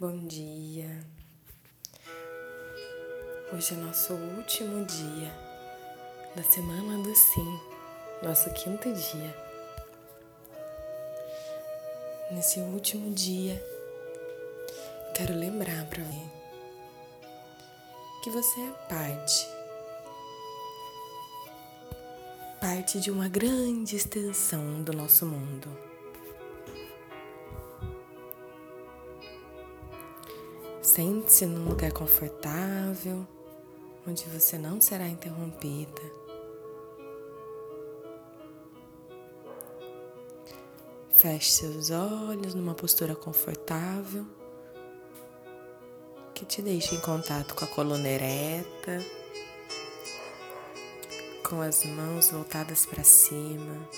Bom dia. Hoje é nosso último dia da semana do sim, nosso quinto dia. Nesse último dia, quero lembrar para você que você é parte parte de uma grande extensão do nosso mundo. Sente-se num lugar confortável, onde você não será interrompida. Feche seus olhos numa postura confortável que te deixe em contato com a coluna ereta, com as mãos voltadas para cima.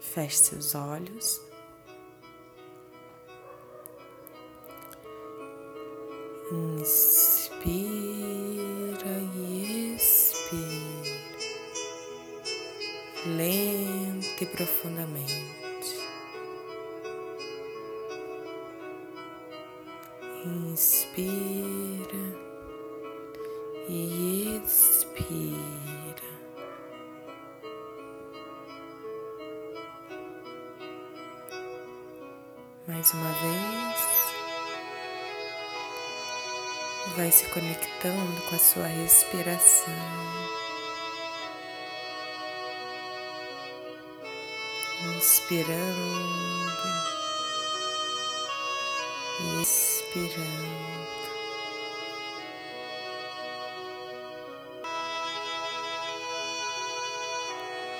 Feche seus olhos. Inspira e expira, lenta e profundamente. Inspira e expira. Mais uma vez. Vai se conectando com a sua respiração. Inspirando e expirando.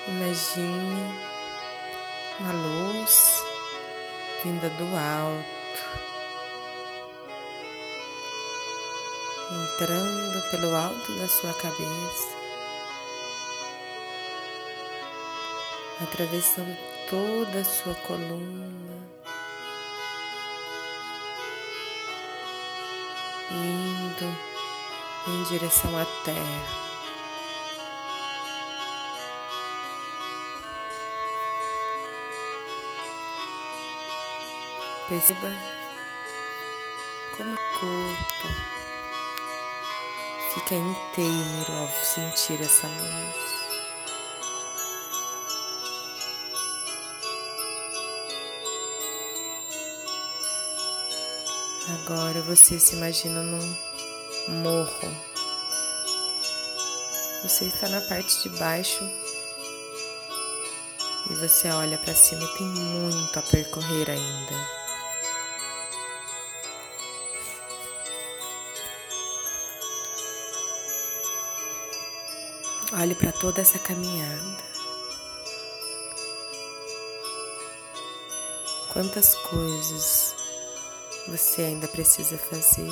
Imagine uma luz vinda do alto entrando pelo alto da sua cabeça, atravessando toda a sua coluna, indo em direção à terra. Perceba como o corpo fica inteiro ao sentir essa luz. Agora você se imagina num morro. Você está na parte de baixo e você olha para cima e tem muito a percorrer ainda. Olhe para toda essa caminhada. Quantas coisas você ainda precisa fazer?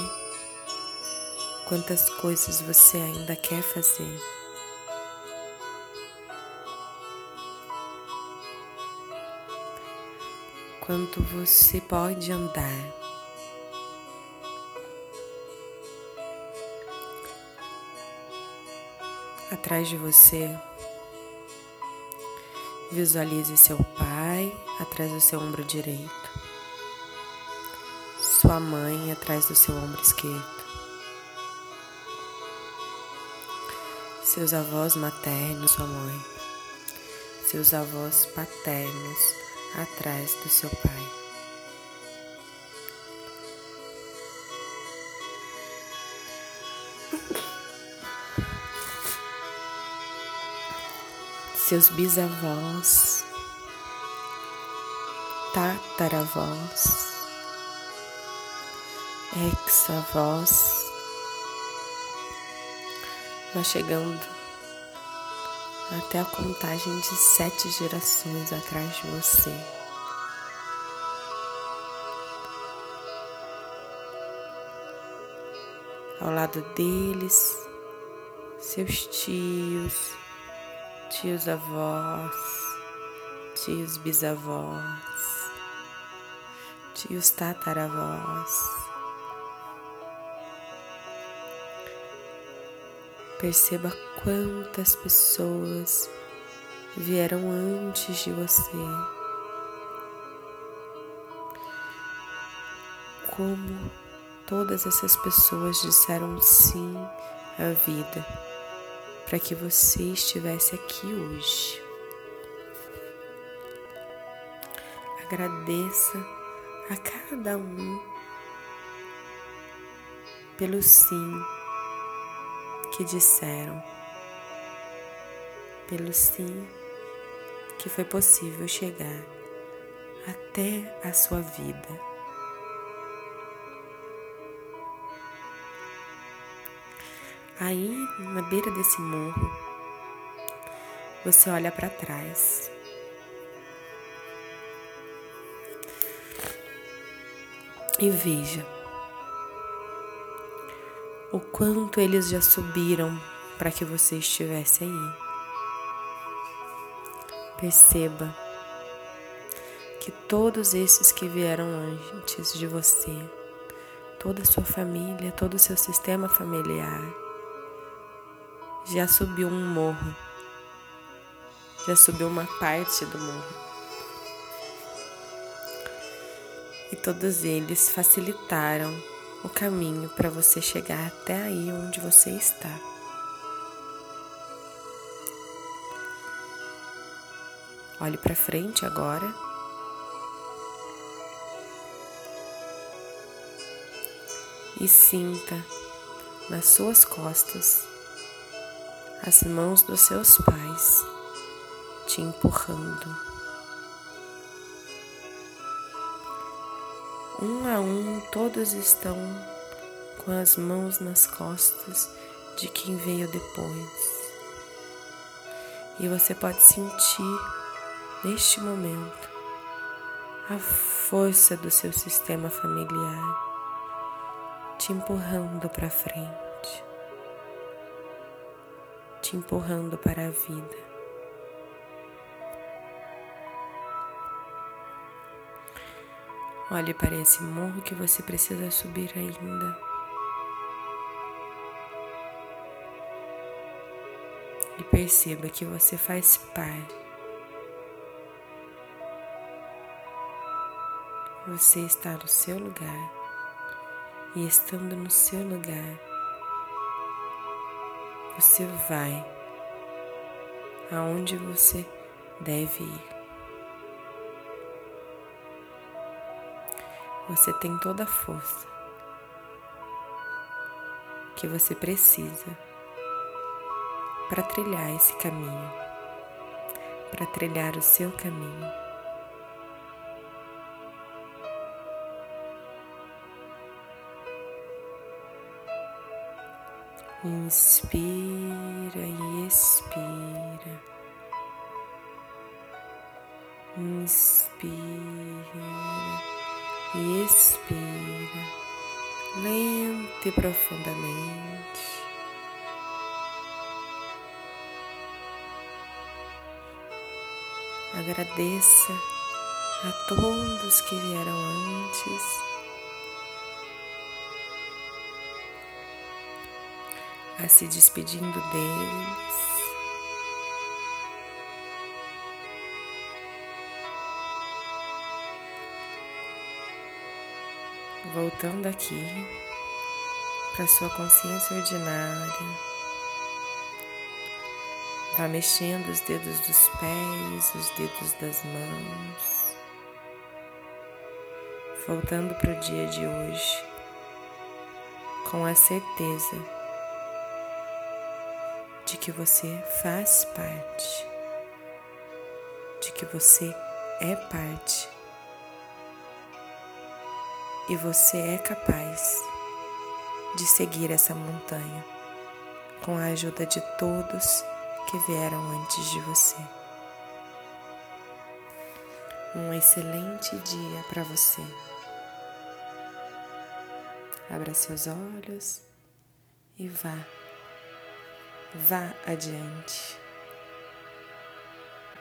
Quantas coisas você ainda quer fazer? Quanto você pode andar? Atrás de você. Visualize seu pai atrás do seu ombro direito, sua mãe atrás do seu ombro esquerdo, seus avós maternos, sua mãe, seus avós paternos atrás do seu pai. Seus bisavós, tataravós, ex-avós, vai chegando até a contagem de sete gerações atrás de você. Ao lado deles, seus tios, tios avós, tios bisavós, tios tataravós. Perceba quantas pessoas vieram antes de você. Como todas essas pessoas disseram sim à vida para que você estivesse aqui hoje. Agradeça a cada um pelo sim que disseram, pelo sim que foi possível chegar até a sua vida. Aí, na beira desse morro, você olha para trás. E veja o quanto eles já subiram para que você estivesse aí. Perceba que todos esses que vieram antes de você, toda a sua família, todo o seu sistema familiar, já subiu um morro, já subiu uma parte do morro. E todos eles facilitaram o caminho para você chegar até aí onde você está. Olhe para frente agora. E sinta nas suas costas as mãos dos seus pais te empurrando. Um a um, todos estão com as mãos nas costas de quem veio depois. E você pode sentir neste momento a força do seu sistema familiar te empurrando para frente te empurrando para a vida. Olhe para esse morro que você precisa subir ainda. E perceba que você faz parte. Você está no seu lugar. E estando no seu lugar, você vai aonde você deve ir. Você tem toda a força que você precisa para trilhar esse caminho, para trilhar o seu caminho. Inspira e expira. Inspira e expira, lento e profundamente. Agradeça a todos que vieram antes a se despedindo deles. Voltando aqui para sua consciência ordinária. Vá mexendo os dedos dos pés, os dedos das mãos. Voltando para o dia de hoje com a certeza de que você faz parte, de que você é parte e você é capaz de seguir essa montanha com a ajuda de todos que vieram antes de você. Um excelente dia para você. Abra seus olhos e vá Vá adiante.